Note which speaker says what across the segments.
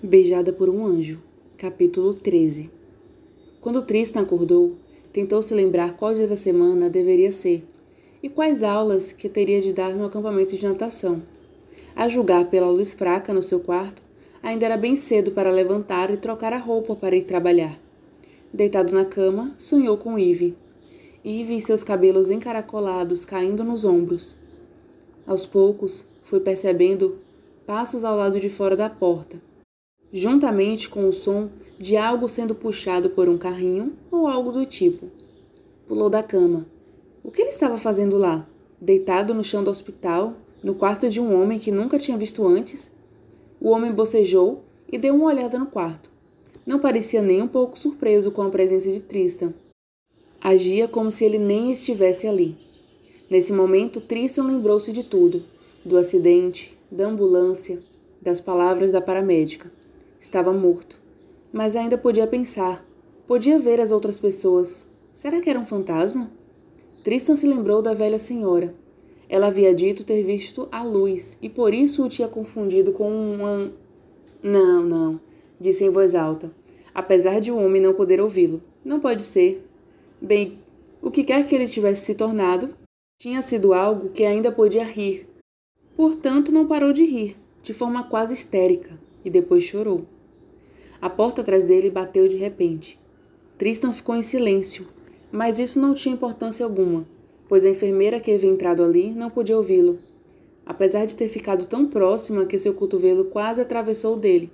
Speaker 1: Beijada por um anjo. Capítulo 13. Quando Tristan acordou, tentou se lembrar qual dia da semana deveria ser e quais aulas que teria de dar no acampamento de natação. A julgar pela luz fraca no seu quarto, ainda era bem cedo para levantar e trocar a roupa para ir trabalhar. Deitado na cama, sonhou com Eve. Eve e seus cabelos encaracolados caindo nos ombros. Aos poucos, foi percebendo passos ao lado de fora da porta juntamente com o som de algo sendo puxado por um carrinho ou algo do tipo. Pulou da cama. O que ele estava fazendo lá? Deitado no chão do hospital, no quarto de um homem que nunca tinha visto antes? O homem bocejou e deu uma olhada no quarto. Não parecia nem um pouco surpreso com a presença de Tristan. Agia como se ele nem estivesse ali. Nesse momento, Tristan lembrou-se de tudo: do acidente, da ambulância, das palavras da paramédica. Estava morto. Mas ainda podia pensar. Podia ver as outras pessoas. Será que era um fantasma? Tristan se lembrou da velha senhora. Ela havia dito ter visto a luz e por isso o tinha confundido com uma. Não, não, disse em voz alta, apesar de o homem não poder ouvi-lo. Não pode ser. Bem, o que quer que ele tivesse se tornado, tinha sido algo que ainda podia rir. Portanto, não parou de rir, de forma quase histérica e depois chorou. A porta atrás dele bateu de repente. Tristan ficou em silêncio, mas isso não tinha importância alguma, pois a enfermeira que havia entrado ali não podia ouvi-lo, apesar de ter ficado tão próxima que seu cotovelo quase atravessou o dele,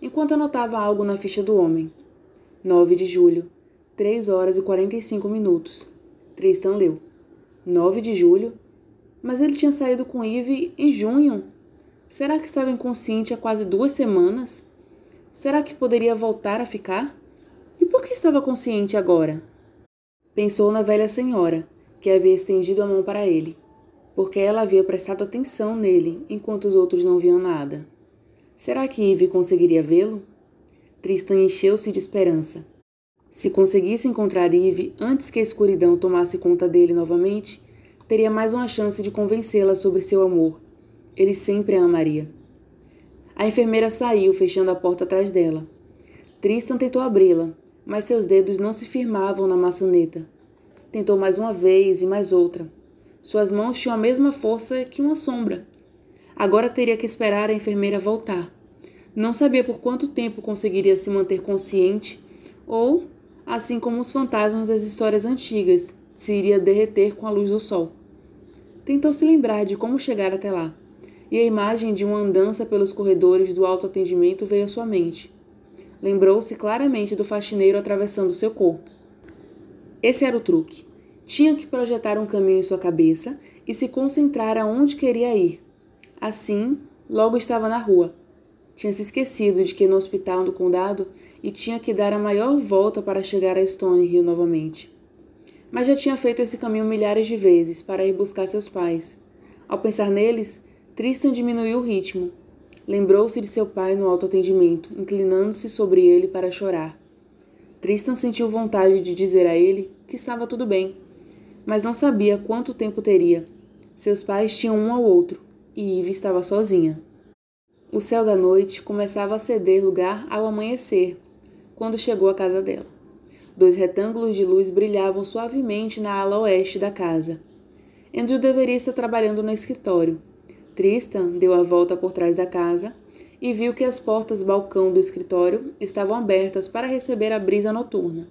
Speaker 1: enquanto anotava algo na ficha do homem. 9 de julho, 3 horas e 45 minutos. Tristan leu. 9 de julho? Mas ele tinha saído com Eve em junho. Será que estava inconsciente há quase duas semanas? Será que poderia voltar a ficar? E por que estava consciente agora? Pensou na velha senhora, que havia estendido a mão para ele, porque ela havia prestado atenção nele enquanto os outros não viam nada. Será que Eve conseguiria vê-lo? Tristan encheu-se de esperança. Se conseguisse encontrar Eve antes que a escuridão tomasse conta dele novamente, teria mais uma chance de convencê-la sobre seu amor ele sempre a amaria. A enfermeira saiu, fechando a porta atrás dela. Tristan tentou abri-la, mas seus dedos não se firmavam na maçaneta. Tentou mais uma vez e mais outra. Suas mãos tinham a mesma força que uma sombra. Agora teria que esperar a enfermeira voltar. Não sabia por quanto tempo conseguiria se manter consciente, ou, assim como os fantasmas das histórias antigas, se iria derreter com a luz do sol. Tentou se lembrar de como chegar até lá e a imagem de uma andança pelos corredores do autoatendimento veio à sua mente. Lembrou-se claramente do faxineiro atravessando seu corpo. Esse era o truque. Tinha que projetar um caminho em sua cabeça e se concentrar aonde queria ir. Assim, logo estava na rua. Tinha se esquecido de que no hospital do condado e tinha que dar a maior volta para chegar a Stone Hill novamente. Mas já tinha feito esse caminho milhares de vezes para ir buscar seus pais. Ao pensar neles, Tristan diminuiu o ritmo. Lembrou-se de seu pai no autoatendimento, inclinando-se sobre ele para chorar. Tristan sentiu vontade de dizer a ele que estava tudo bem, mas não sabia quanto tempo teria. Seus pais tinham um ao outro, e Eve estava sozinha. O céu da noite começava a ceder lugar ao amanhecer, quando chegou à casa dela. Dois retângulos de luz brilhavam suavemente na ala oeste da casa. Andrew deveria estar trabalhando no escritório, Tristan deu a volta por trás da casa e viu que as portas balcão do escritório estavam abertas para receber a brisa noturna.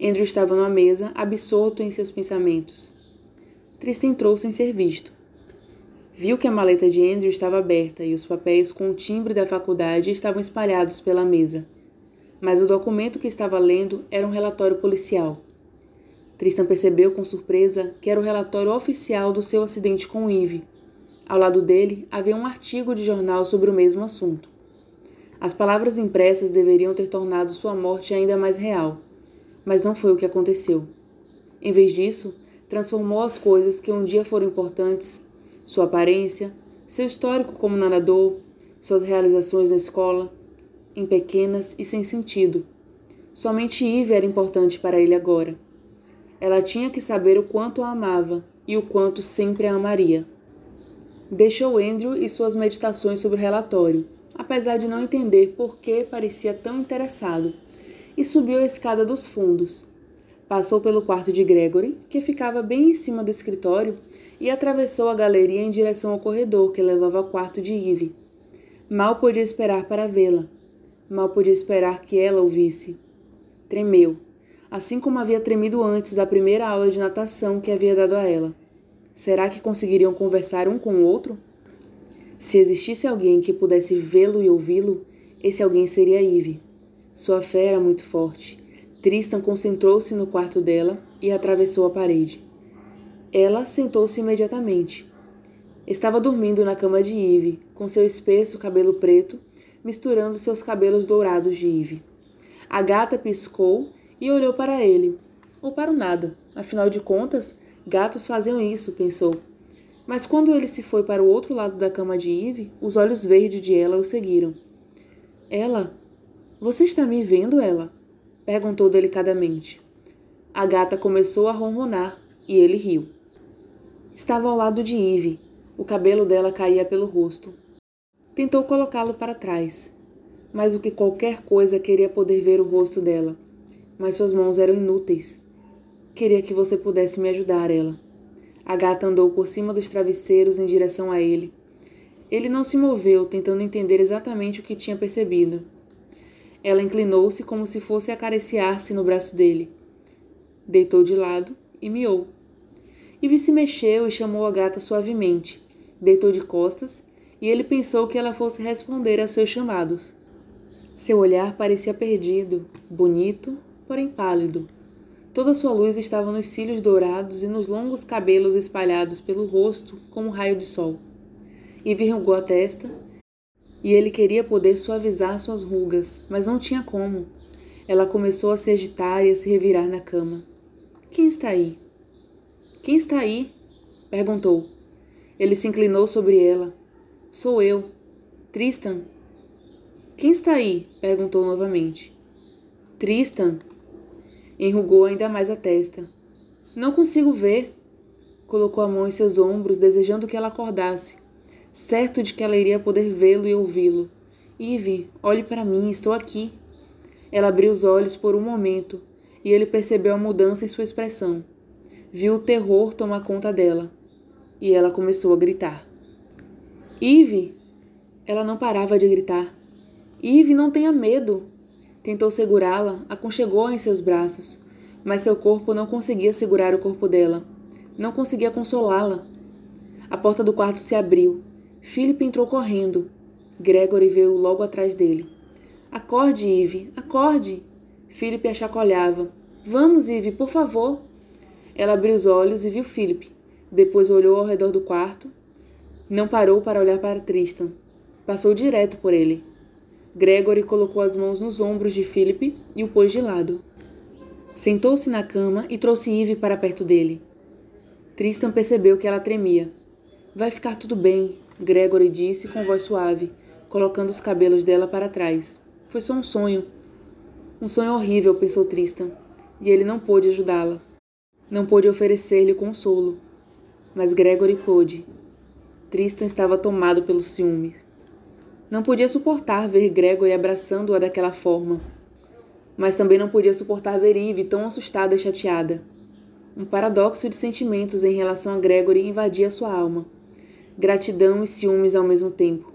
Speaker 1: Andrew estava numa mesa, absorto em seus pensamentos. Tristan entrou sem ser visto. Viu que a maleta de Andrew estava aberta e os papéis com o timbre da faculdade estavam espalhados pela mesa. Mas o documento que estava lendo era um relatório policial. Tristan percebeu com surpresa que era o relatório oficial do seu acidente com Eve ao lado dele havia um artigo de jornal sobre o mesmo assunto. As palavras impressas deveriam ter tornado sua morte ainda mais real, mas não foi o que aconteceu. Em vez disso, transformou as coisas que um dia foram importantes, sua aparência, seu histórico como nadador, suas realizações na escola, em pequenas e sem sentido. Somente Eve era importante para ele agora. Ela tinha que saber o quanto a amava e o quanto sempre a amaria. Deixou Andrew e suas meditações sobre o relatório, apesar de não entender por que parecia tão interessado, e subiu a escada dos fundos. Passou pelo quarto de Gregory, que ficava bem em cima do escritório, e atravessou a galeria em direção ao corredor que levava ao quarto de Eve. Mal podia esperar para vê-la. Mal podia esperar que ela o visse. Tremeu, assim como havia tremido antes da primeira aula de natação que havia dado a ela. Será que conseguiriam conversar um com o outro? Se existisse alguém que pudesse vê-lo e ouvi-lo, esse alguém seria Eve. Sua fé era muito forte. Tristan concentrou-se no quarto dela e atravessou a parede. Ela sentou-se imediatamente. Estava dormindo na cama de Eve, com seu espesso cabelo preto misturando seus cabelos dourados de Eve. A gata piscou e olhou para ele, ou para o nada. Afinal de contas, gatos faziam isso, pensou. Mas quando ele se foi para o outro lado da cama de Eve, os olhos verdes de ela o seguiram. Ela? Você está me vendo, ela? perguntou delicadamente. A gata começou a ronronar e ele riu. Estava ao lado de Eve. O cabelo dela caía pelo rosto. Tentou colocá-lo para trás, mais do que qualquer coisa queria poder ver o rosto dela. Mas suas mãos eram inúteis. Queria que você pudesse me ajudar, ela. A gata andou por cima dos travesseiros em direção a ele. Ele não se moveu, tentando entender exatamente o que tinha percebido. Ela inclinou-se como se fosse acariciar-se no braço dele. Deitou de lado e miou. Ivy se mexeu e chamou a gata suavemente. Deitou de costas e ele pensou que ela fosse responder a seus chamados. Seu olhar parecia perdido, bonito, porém pálido. Toda sua luz estava nos cílios dourados e nos longos cabelos espalhados pelo rosto como um raio de sol. Ivy enrugou a testa e ele queria poder suavizar suas rugas, mas não tinha como. Ela começou a se agitar e a se revirar na cama. Quem está aí? Quem está aí? perguntou. Ele se inclinou sobre ela. Sou eu. Tristan. Quem está aí? perguntou novamente. Tristan. Enrugou ainda mais a testa. Não consigo ver. Colocou a mão em seus ombros, desejando que ela acordasse, certo de que ela iria poder vê-lo e ouvi-lo. Ivy, olhe para mim, estou aqui. Ela abriu os olhos por um momento e ele percebeu a mudança em sua expressão. Viu o terror tomar conta dela. E ela começou a gritar. Eve! Ela não parava de gritar. Eve, não tenha medo! Tentou segurá-la, aconchegou-a em seus braços, mas seu corpo não conseguia segurar o corpo dela. Não conseguia consolá-la. A porta do quarto se abriu. Philip entrou correndo. Gregory veio logo atrás dele. Acorde, Eve, acorde! Philip a chacoalhava. Vamos, Eve, por favor. Ela abriu os olhos e viu Philip. Depois olhou ao redor do quarto. Não parou para olhar para Tristan. Passou direto por ele. Gregory colocou as mãos nos ombros de Philip e o pôs de lado. Sentou-se na cama e trouxe Eve para perto dele. Tristan percebeu que ela tremia. Vai ficar tudo bem, Gregory disse com voz suave, colocando os cabelos dela para trás. Foi só um sonho. Um sonho horrível, pensou Tristan, e ele não pôde ajudá-la. Não pôde oferecer-lhe consolo. Mas Gregory pôde. Tristan estava tomado pelo ciúme. Não podia suportar ver Gregory abraçando-a daquela forma. Mas também não podia suportar ver Eve tão assustada e chateada. Um paradoxo de sentimentos em relação a Gregory invadia sua alma. Gratidão e ciúmes ao mesmo tempo.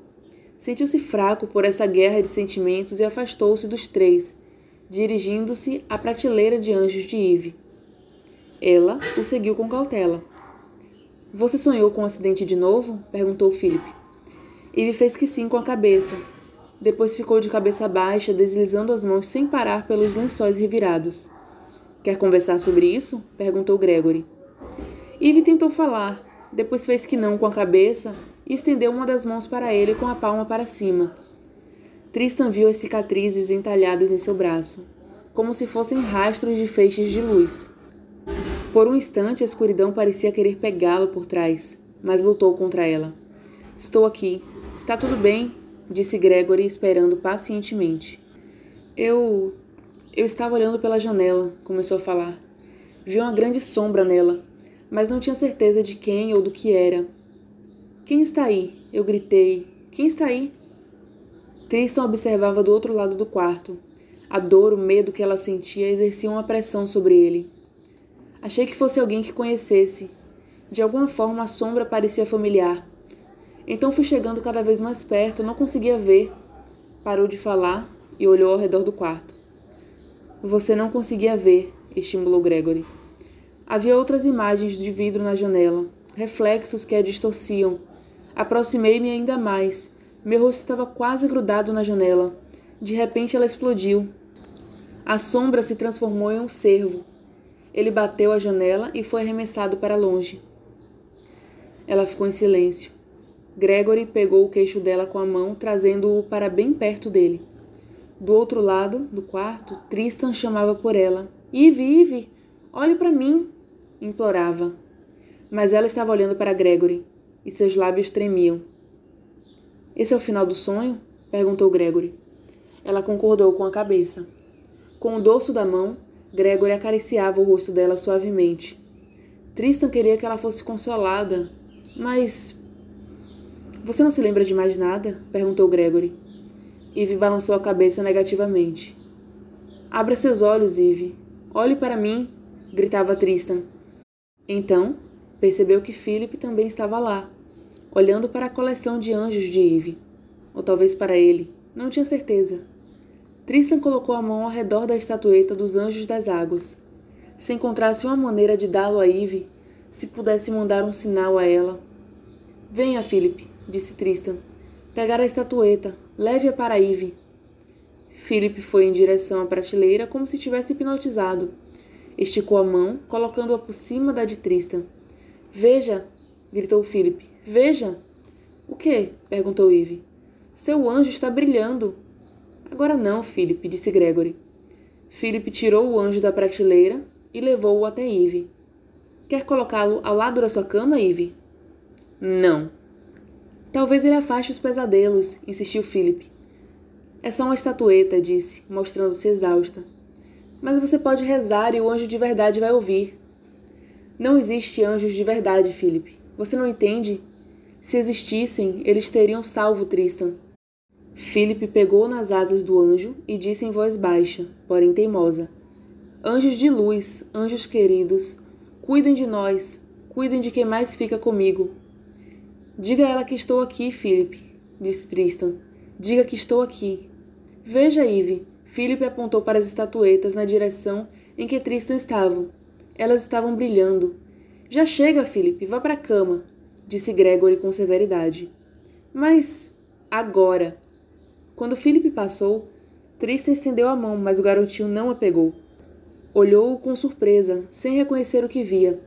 Speaker 1: Sentiu-se fraco por essa guerra de sentimentos e afastou-se dos três, dirigindo-se à prateleira de anjos de Eve. Ela o seguiu com cautela. Você sonhou com um acidente de novo? perguntou Philip. Eve fez que sim com a cabeça. Depois ficou de cabeça baixa, deslizando as mãos sem parar pelos lençóis revirados. Quer conversar sobre isso? perguntou Gregory. Eve tentou falar, depois fez que não com a cabeça e estendeu uma das mãos para ele com a palma para cima. Tristan viu as cicatrizes entalhadas em seu braço, como se fossem rastros de feixes de luz. Por um instante, a escuridão parecia querer pegá-lo por trás, mas lutou contra ela. Estou aqui. Está tudo bem, disse Gregory, esperando pacientemente. Eu. Eu estava olhando pela janela, começou a falar. Vi uma grande sombra nela, mas não tinha certeza de quem ou do que era. Quem está aí? Eu gritei. Quem está aí? Tristan observava do outro lado do quarto. A dor, o medo que ela sentia exerciam uma pressão sobre ele. Achei que fosse alguém que conhecesse. De alguma forma a sombra parecia familiar. Então fui chegando cada vez mais perto, não conseguia ver. Parou de falar e olhou ao redor do quarto. Você não conseguia ver, estimulou Gregory. Havia outras imagens de vidro na janela, reflexos que a distorciam. Aproximei-me ainda mais. Meu rosto estava quase grudado na janela. De repente ela explodiu. A sombra se transformou em um cervo. Ele bateu a janela e foi arremessado para longe. Ela ficou em silêncio. Gregory pegou o queixo dela com a mão, trazendo-o para bem perto dele. Do outro lado do quarto, Tristan chamava por ela. Ive, Ive, olhe para mim, implorava. Mas ela estava olhando para Gregory e seus lábios tremiam. Esse é o final do sonho? perguntou Gregory. Ela concordou com a cabeça. Com o dorso da mão, Gregory acariciava o rosto dela suavemente. Tristan queria que ela fosse consolada, mas você não se lembra de mais nada? perguntou Gregory. Eve balançou a cabeça negativamente. Abra seus olhos, Eve. Olhe para mim, gritava Tristan. Então, percebeu que Philip também estava lá, olhando para a coleção de anjos de Eve. Ou talvez para ele, não tinha certeza. Tristan colocou a mão ao redor da estatueta dos anjos das águas. Se encontrasse uma maneira de dá-lo a Eve, se pudesse mandar um sinal a ela. Venha, Philip, disse Tristan. Pegar a estatueta. Leve-a para Eve. Philip foi em direção à prateleira como se tivesse hipnotizado. Esticou a mão, colocando-a por cima da de Tristan. Veja! gritou Philip. Veja! O que? perguntou Eve. Seu anjo está brilhando. Agora não, Philip, disse Gregory. Philip tirou o anjo da prateleira e levou-o até Eve. Quer colocá-lo ao lado da sua cama, Eve? Não, Talvez ele afaste os pesadelos, insistiu Philip. É só uma estatueta, disse, mostrando-se exausta. Mas você pode rezar e o anjo de verdade vai ouvir. Não existe anjos de verdade, Philip. Você não entende? Se existissem, eles teriam salvo Tristan. Philip pegou nas asas do anjo e disse em voz baixa, porém teimosa: Anjos de luz, anjos queridos, cuidem de nós, cuidem de quem mais fica comigo. Diga a ela que estou aqui, Philip, disse Tristan. Diga que estou aqui. Veja, Eve. Philip apontou para as estatuetas na direção em que Tristan estava. Elas estavam brilhando. Já chega, Philip, vá para a cama, disse Gregory com severidade. Mas agora. Quando Philip passou, Tristan estendeu a mão, mas o garotinho não a pegou. Olhou-o com surpresa, sem reconhecer o que via.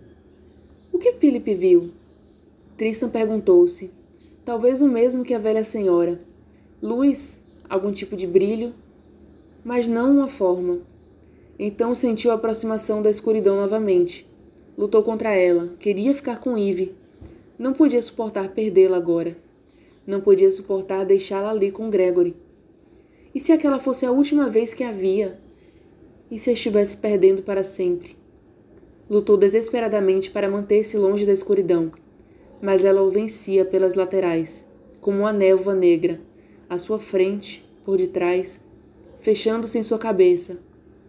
Speaker 1: O que Philip viu? Tristan perguntou-se. Talvez o mesmo que a velha senhora. Luz, algum tipo de brilho, mas não uma forma. Então sentiu a aproximação da escuridão novamente. Lutou contra ela, queria ficar com Eve. Não podia suportar perdê-la agora. Não podia suportar deixá-la ali com Gregory. E se aquela fosse a última vez que a via? E se estivesse perdendo para sempre? Lutou desesperadamente para manter-se longe da escuridão mas ela o vencia pelas laterais, como uma névoa negra, à sua frente, por detrás, fechando-se em sua cabeça,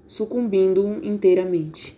Speaker 1: sucumbindo-o inteiramente.